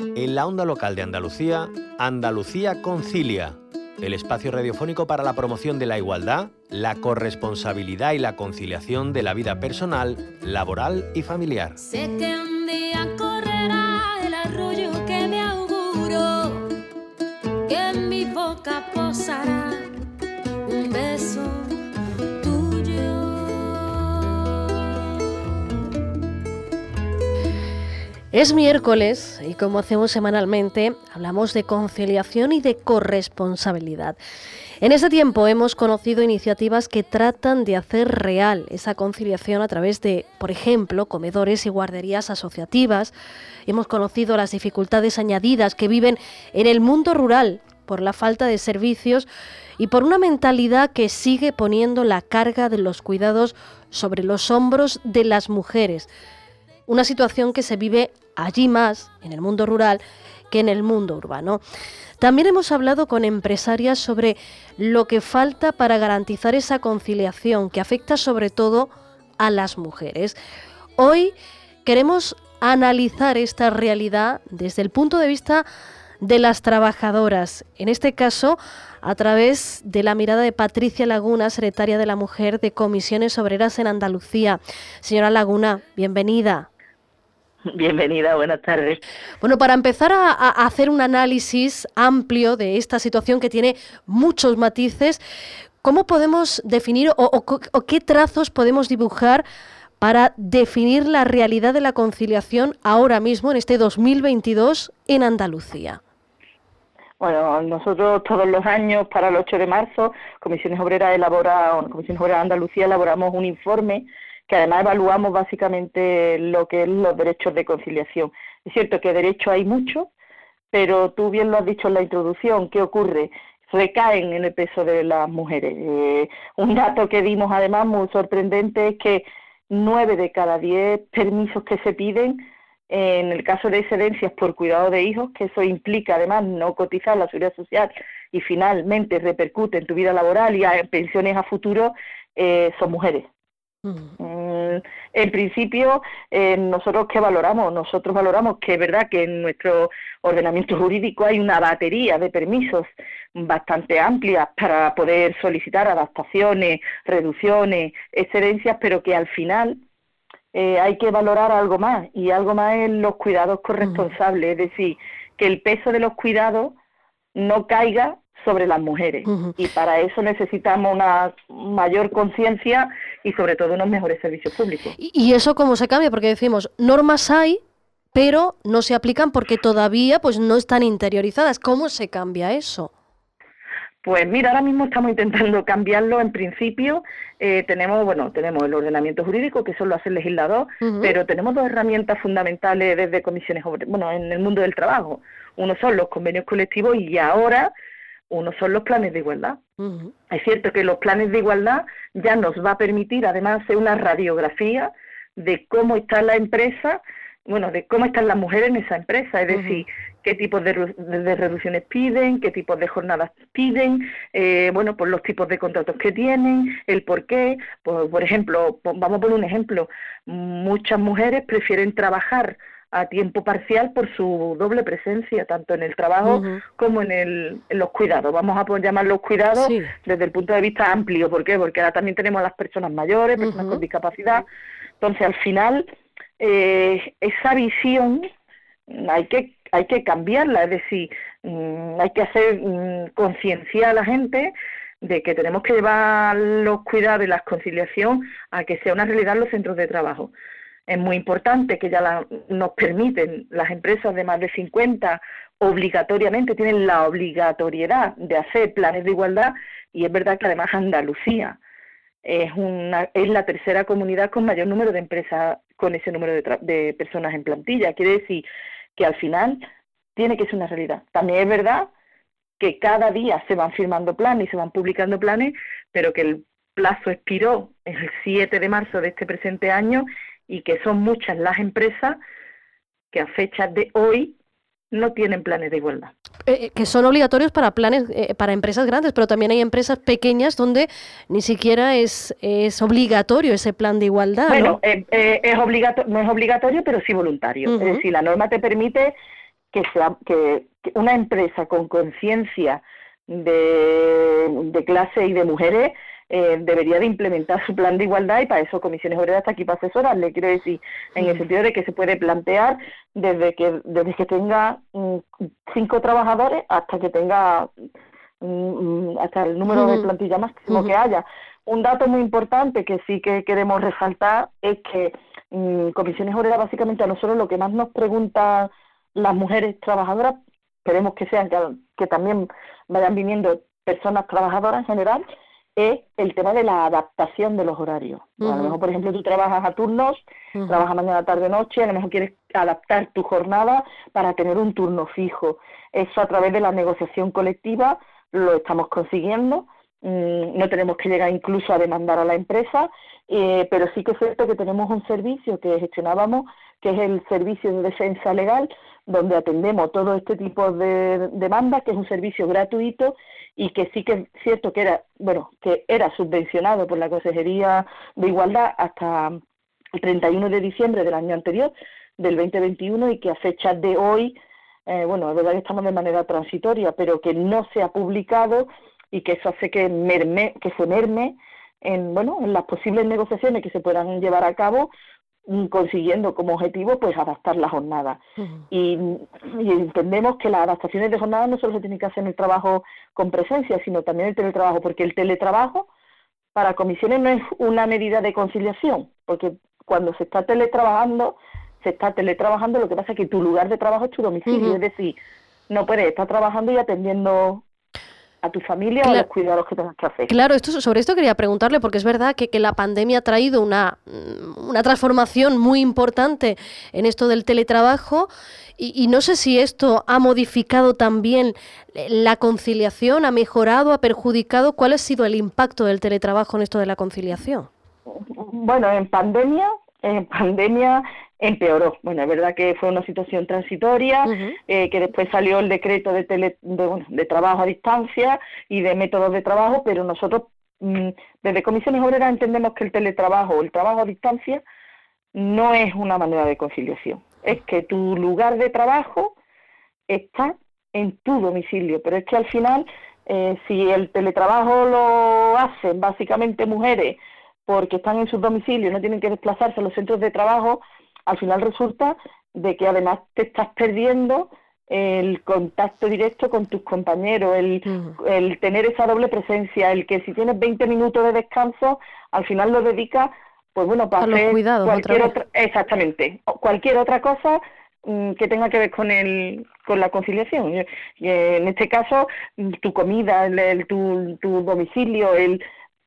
En la onda local de Andalucía, Andalucía Concilia, el espacio radiofónico para la promoción de la igualdad, la corresponsabilidad y la conciliación de la vida personal, laboral y familiar. Sé que un día correrá el arroyo que me auguro, que en mi boca posará un beso Es miércoles y como hacemos semanalmente, hablamos de conciliación y de corresponsabilidad. En este tiempo hemos conocido iniciativas que tratan de hacer real esa conciliación a través de, por ejemplo, comedores y guarderías asociativas. Hemos conocido las dificultades añadidas que viven en el mundo rural por la falta de servicios y por una mentalidad que sigue poniendo la carga de los cuidados sobre los hombros de las mujeres una situación que se vive allí más, en el mundo rural, que en el mundo urbano. También hemos hablado con empresarias sobre lo que falta para garantizar esa conciliación que afecta sobre todo a las mujeres. Hoy queremos analizar esta realidad desde el punto de vista de las trabajadoras, en este caso a través de la mirada de Patricia Laguna, secretaria de la Mujer de Comisiones Obreras en Andalucía. Señora Laguna, bienvenida. Bienvenida, buenas tardes. Bueno, para empezar a, hacer un análisis amplio de esta situación que tiene muchos matices, ¿cómo podemos definir o, qué trazos podemos dibujar para definir la realidad de la conciliación ahora mismo, en este 2022, en Andalucía? Bueno, nosotros todos los años, para el 8 de marzo, Comisiones Obreras elabora, Comisiones Obreras de Andalucía elaboramos un informe que además evaluamos básicamente lo que es los derechos de conciliación. Es cierto que derecho hay mucho, pero tú bien lo has dicho en la introducción, ¿qué ocurre? Recaen en el peso de las mujeres. Eh, un dato que dimos además muy sorprendente es que nueve de cada diez permisos que se piden en el caso de excedencias por cuidado de hijos, que eso implica además no cotizar la seguridad social y finalmente repercute en tu vida laboral y en pensiones a futuro, eh, son mujeres. Mm, en principio, eh, nosotros qué valoramos? Nosotros valoramos que es verdad que en nuestro ordenamiento jurídico hay una batería de permisos bastante amplia para poder solicitar adaptaciones, reducciones, excedencias, pero que al final eh, hay que valorar algo más y algo más es los cuidados corresponsables, es decir, que el peso de los cuidados no caiga sobre las mujeres. Y para eso necesitamos una mayor conciencia y sobre todo unos mejores servicios públicos. ¿Y eso cómo se cambia? Porque decimos, normas hay, pero no se aplican porque todavía pues no están interiorizadas. ¿Cómo se cambia eso? Pues mira, ahora mismo estamos intentando cambiarlo. En principio eh, tenemos, bueno, tenemos el ordenamiento jurídico, que eso lo hace el legislador, pero tenemos dos herramientas fundamentales desde comisiones, bueno, en el mundo del trabajo. Uno son los convenios colectivos y ahora uno son los planes de igualdad. Es cierto que los planes de igualdad ya nos va a permitir además hacer una radiografía de cómo está la empresa, bueno, de cómo están las mujeres en esa empresa, es decir, qué tipos de, reducciones piden, qué tipos de jornadas piden, eh, bueno, pues los tipos de contratos que tienen, el por qué. Pues, por ejemplo, vamos a poner un ejemplo, muchas mujeres prefieren trabajar a tiempo parcial por su doble presencia, tanto en el trabajo como en, el, en los cuidados. Vamos a llamar los cuidados desde el punto de vista amplio. ¿Por qué? Porque ahora también tenemos a las personas mayores, personas con discapacidad. Entonces, al final, eh, esa visión hay que, hay que cambiarla, es decir, mm, hay que hacer mm, conciencia a la gente de que tenemos que llevar los cuidados y la conciliación a que sea una realidad en los centros de trabajo es muy importante que ya nos permiten las empresas de más de 50 obligatoriamente tienen la obligatoriedad de hacer planes de igualdad y es verdad que además Andalucía es una es la tercera comunidad con mayor número de empresas con ese número de, de personas en plantilla. Quiere decir que al final tiene que ser una realidad. También es verdad que cada día se van firmando planes y se van publicando planes pero que el plazo expiró el 7 de marzo de este presente año y que son muchas las empresas que a fecha de hoy no tienen planes de igualdad. Eh, eh, que son obligatorios para planes eh, para empresas grandes, pero también hay empresas pequeñas donde ni siquiera es, es obligatorio ese plan de igualdad. Bueno, es no es obligatorio, pero sí voluntario. Es decir, la norma te permite que, sea, que, una empresa con conciencia de, clase y de mujeres eh, debería de implementar su plan de igualdad y para eso Comisiones Obreras está aquí para asesorarle, quiero decir, en el sentido de que se puede plantear desde que desde que tenga mm, cinco trabajadores hasta que tenga mm, hasta el número de plantilla máximo que haya. Un dato muy importante que sí que queremos resaltar es que mm, Comisiones Obreras básicamente a nosotros lo que más nos preguntan las mujeres trabajadoras, queremos que sean que, también vayan viniendo personas trabajadoras en general, es el tema de la adaptación de los horarios. A lo mejor, por ejemplo, tú trabajas a turnos, trabajas mañana, tarde, noche, a lo mejor quieres adaptar tu jornada para tener un turno fijo. Eso a través de la negociación colectiva lo estamos consiguiendo. Mm, no tenemos que llegar incluso a demandar a la empresa, eh, pero sí que es cierto que tenemos un servicio que gestionábamos, que es el servicio de defensa legal, donde atendemos todo este tipo de demandas, que es un servicio gratuito y que sí que es cierto que era, bueno, que era subvencionado por la Consejería de Igualdad hasta el 31 de diciembre del año anterior, del 2021, y que a fecha de hoy, eh, bueno, es verdad que estamos de manera transitoria, pero que no se ha publicado y que eso hace que merme, que se merme en, bueno, en las posibles negociaciones que se puedan llevar a cabo Mm, consiguiendo como objetivo pues adaptar la jornada. y, entendemos que las adaptaciones de jornada no solo se tienen que hacer en el trabajo con presencia, sino también el teletrabajo, porque el teletrabajo para comisiones no es una medida de conciliación, porque cuando se está teletrabajando, se está teletrabajando, lo que pasa es que tu lugar de trabajo es tu domicilio, es decir, no puedes estar trabajando y atendiendo a tu familia o a los cuidados que tengas que hacer. Claro, esto, sobre esto quería preguntarle, porque es verdad que, que la pandemia ha traído una, mm, una, transformación muy importante en esto del teletrabajo y, y, no sé si esto ha modificado también la conciliación, ha mejorado, ha perjudicado. ¿Cuál ha sido el impacto del teletrabajo en esto de la conciliación? Bueno, en pandemia, en pandemia empeoró. Bueno, es verdad que fue una situación transitoria, eh, que después salió el decreto de, tele, de, trabajo a distancia y de métodos de trabajo, pero nosotros mm, desde Comisiones Obreras entendemos que el teletrabajo o el trabajo a distancia no es una manera de conciliación. Es que tu lugar de trabajo está en tu domicilio, pero es que al final, eh, si el teletrabajo lo hacen básicamente mujeres porque están en sus domicilios, no tienen que desplazarse a los centros de trabajo, al final resulta de que además te estás perdiendo el contacto directo con tus compañeros, el, tener esa doble presencia, el que si tienes 20 minutos de descanso, al final lo dedicas, pues bueno, para hacer cualquier otra, exactamente, cualquier otra cosa mm, que tenga que ver con el con la conciliación. en este caso, tu comida, el, tu, tu domicilio, el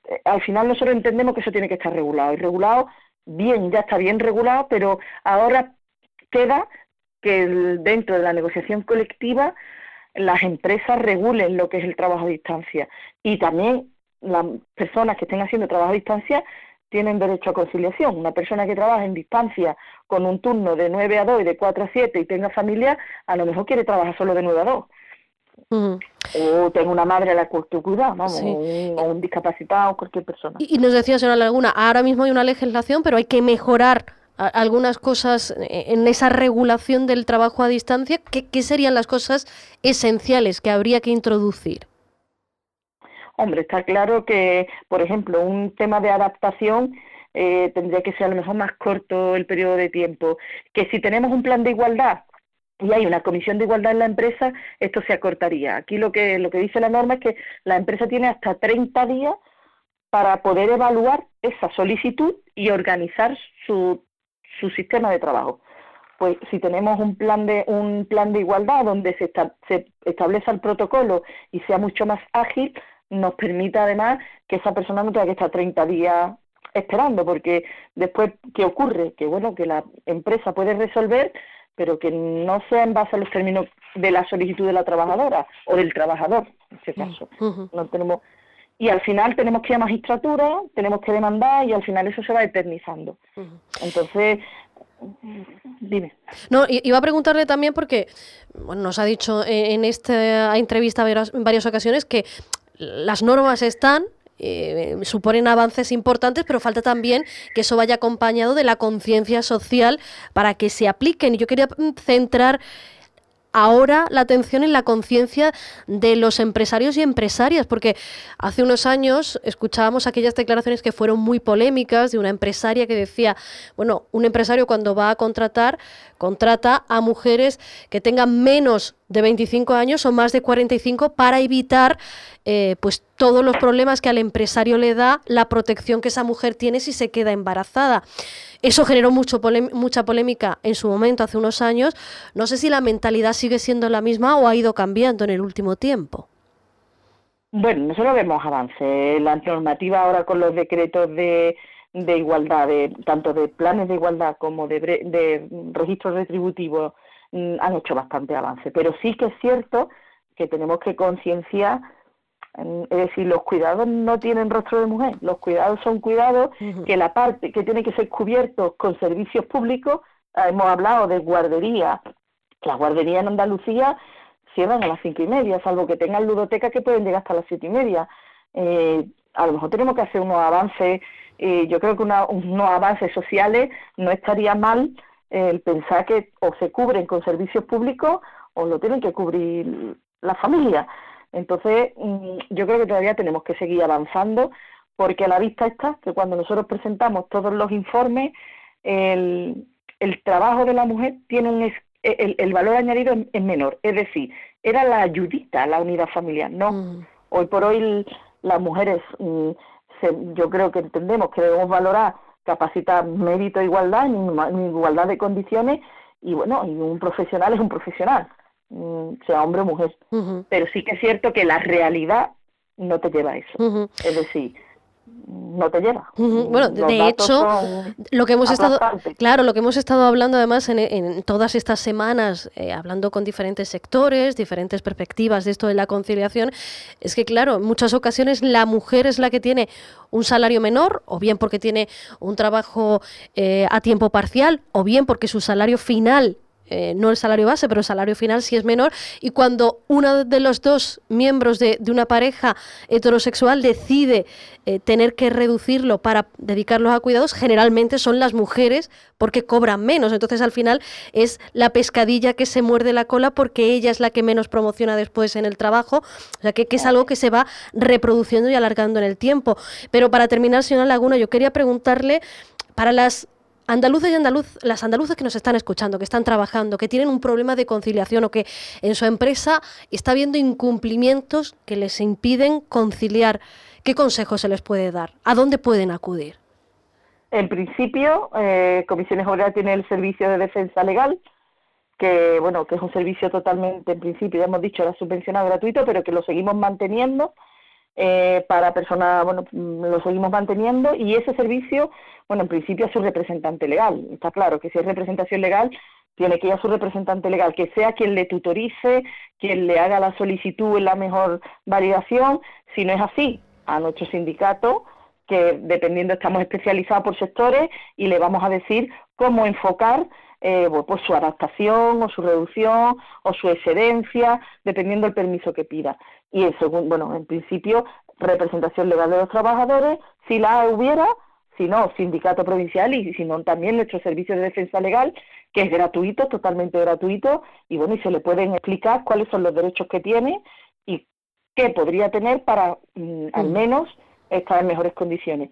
eh, al final nosotros entendemos que eso tiene que estar regulado y regulado bien, ya está bien regulado, pero ahora queda que dentro de la negociación colectiva las empresas regulen lo que es el trabajo a distancia y también las personas que estén haciendo trabajo a distancia tienen derecho a conciliación. Una persona que trabaja en distancia con un turno de 9 a 2 y de 4 a 7 y tenga familia, a lo mejor quiere trabajar solo de 9 a 2. O tengo una madre a la que cuida, vamos, o, un, discapacitado, cualquier persona. Y, nos decía, señora Laguna, ahora mismo hay una legislación, pero hay que mejorar algunas cosas eh, en esa regulación del trabajo a distancia. ¿Qué, ¿Qué, serían las cosas esenciales que habría que introducir? Hombre, está claro que, por ejemplo, un tema de adaptación eh, tendría que ser a lo mejor más corto el periodo de tiempo. Que si tenemos un plan de igualdad y hay una comisión de igualdad en la empresa, esto se acortaría. Aquí lo que, lo que dice la norma es que la empresa tiene hasta 30 días para poder evaluar esa solicitud y organizar su, su sistema de trabajo. Pues si tenemos un plan de un plan de igualdad donde se, se establece el protocolo y sea mucho más ágil, nos permite además que esa persona no tenga que estar 30 días esperando, porque después, ¿qué ocurre? Que bueno, que la empresa puede resolver pero que no sea en base a los términos de la solicitud de la trabajadora o del trabajador, en este caso. No tenemos y al final tenemos que ir a magistratura, tenemos que demandar y al final eso se va eternizando. Entonces, dime. No, iba a preguntarle también porque bueno, nos ha dicho en esta entrevista en varias ocasiones que las normas están, eh, suponen avances importantes, pero falta también que eso vaya acompañado de la conciencia social para que se apliquen. Y yo quería centrar ahora la atención en la conciencia de los empresarios y empresarias, porque hace unos años escuchábamos aquellas declaraciones que fueron muy polémicas de una empresaria que decía, bueno, un empresario cuando va a contratar, contrata a mujeres que tengan menos de 25 años o más de 45 para evitar eh, pues todos los problemas que al empresario le da la protección que esa mujer tiene si se queda embarazada. Eso generó mucho mucha polémica en su momento, hace unos años. No sé si la mentalidad sigue siendo la misma o ha ido cambiando en el último tiempo. Bueno, nosotros vemos avance. La normativa ahora con los decretos de, igualdad, de, tanto de planes de igualdad como de, de registros retributivos, han hecho bastante avance. Pero sí que es cierto que tenemos que concienciar es decir, los cuidados no tienen rostro de mujer, los cuidados son cuidados que la parte que tiene que ser cubiertos con servicios públicos, ah, hemos hablado de guardería, las guarderías en Andalucía cierran a las cinco y media, salvo que tengan ludoteca que pueden llegar hasta las siete y media. Eh, a lo mejor tenemos que hacer unos avances, eh, yo creo que unos avances sociales no estaría mal el pensar que o se cubren con servicios públicos o lo tienen que cubrir la familia. Entonces, mm, yo creo que todavía tenemos que seguir avanzando porque a la vista está que cuando nosotros presentamos todos los informes, el, trabajo de la mujer tiene un el, valor añadido es, menor. Es decir, era la ayudita, la unidad familiar. No, mm. hoy por hoy las mujeres, mm, yo creo que entendemos que debemos valorar, capacitar mérito e igualdad, en igualdad de condiciones, y bueno, y un profesional es un profesional. Mm, sea hombre o mujer. Pero sí que es cierto que la realidad no te lleva a eso. Es decir, no te lleva. Bueno, de hecho, lo que hemos estado, claro, lo que hemos estado hablando además en, todas estas semanas, eh, hablando con diferentes sectores, diferentes perspectivas de esto de la conciliación, es que claro, en muchas ocasiones la mujer es la que tiene un salario menor, o bien porque tiene un trabajo eh, a tiempo parcial, o bien porque su salario final eh, no el salario base, pero el salario final sí es menor. Y cuando uno de los dos miembros de, una pareja heterosexual decide eh, tener que reducirlo para dedicarlos a cuidados, generalmente son las mujeres porque cobran menos. Entonces al final es la pescadilla que se muerde la cola porque ella es la que menos promociona después en el trabajo. O sea que, que es algo que se va reproduciendo y alargando en el tiempo. Pero para terminar, señora Laguna, yo quería preguntarle para las andaluces y andaluz, las andaluzas que nos están escuchando, que están trabajando, que tienen un problema de conciliación o que en su empresa está habiendo incumplimientos que les impiden conciliar, ¿qué consejo se les puede dar? ¿A dónde pueden acudir? En principio, eh, Comisiones Obreras tiene el servicio de defensa legal, que bueno, que es un servicio totalmente, en principio, ya hemos dicho, era subvencionado gratuito, pero que lo seguimos manteniendo eh, para personas, bueno, lo seguimos manteniendo y ese servicio, bueno, en principio a su representante legal. Está claro que si es representación legal, tiene que ir a su representante legal, que sea quien le tutorice, quien le haga la solicitud en la mejor validación. Si no es así, a nuestro sindicato, que dependiendo estamos especializados por sectores y le vamos a decir cómo enfocar eh, por su adaptación o su reducción o su excedencia, dependiendo del permiso que pida. Y en bueno, en principio, representación legal de los trabajadores, si la hubiera, si no, sindicato provincial y si no, también nuestro servicio de defensa legal, que es gratuito, totalmente gratuito, y bueno, y se le pueden explicar cuáles son los derechos que tiene y qué podría tener para mm, al mm. menos estar en mejores condiciones.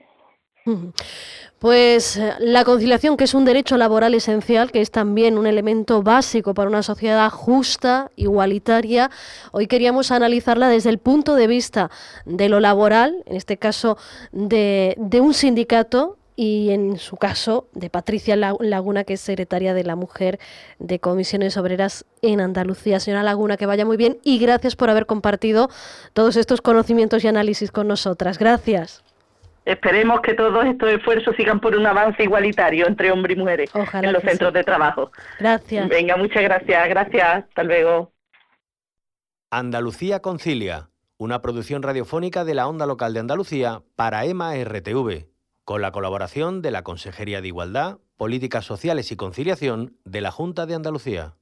Pues eh, la conciliación, que es un derecho laboral esencial, que es también un elemento básico para una sociedad justa, igualitaria, hoy queríamos analizarla desde el punto de vista de lo laboral, en este caso de, un sindicato y en su caso de Patricia Laguna, que es secretaria de la Mujer de Comisiones Obreras en Andalucía. Señora Laguna, que vaya muy bien y gracias por haber compartido todos estos conocimientos y análisis con nosotras. Gracias. Esperemos que todos estos esfuerzos sigan por un avance igualitario entre hombres y mujeres en los centros de trabajo. Gracias. Venga, muchas gracias. Gracias. Hasta luego. Andalucía Concilia, una producción radiofónica de la Onda Local de Andalucía para EMA RTV, con la colaboración de la Consejería de Igualdad, Políticas Sociales y Conciliación de la Junta de Andalucía.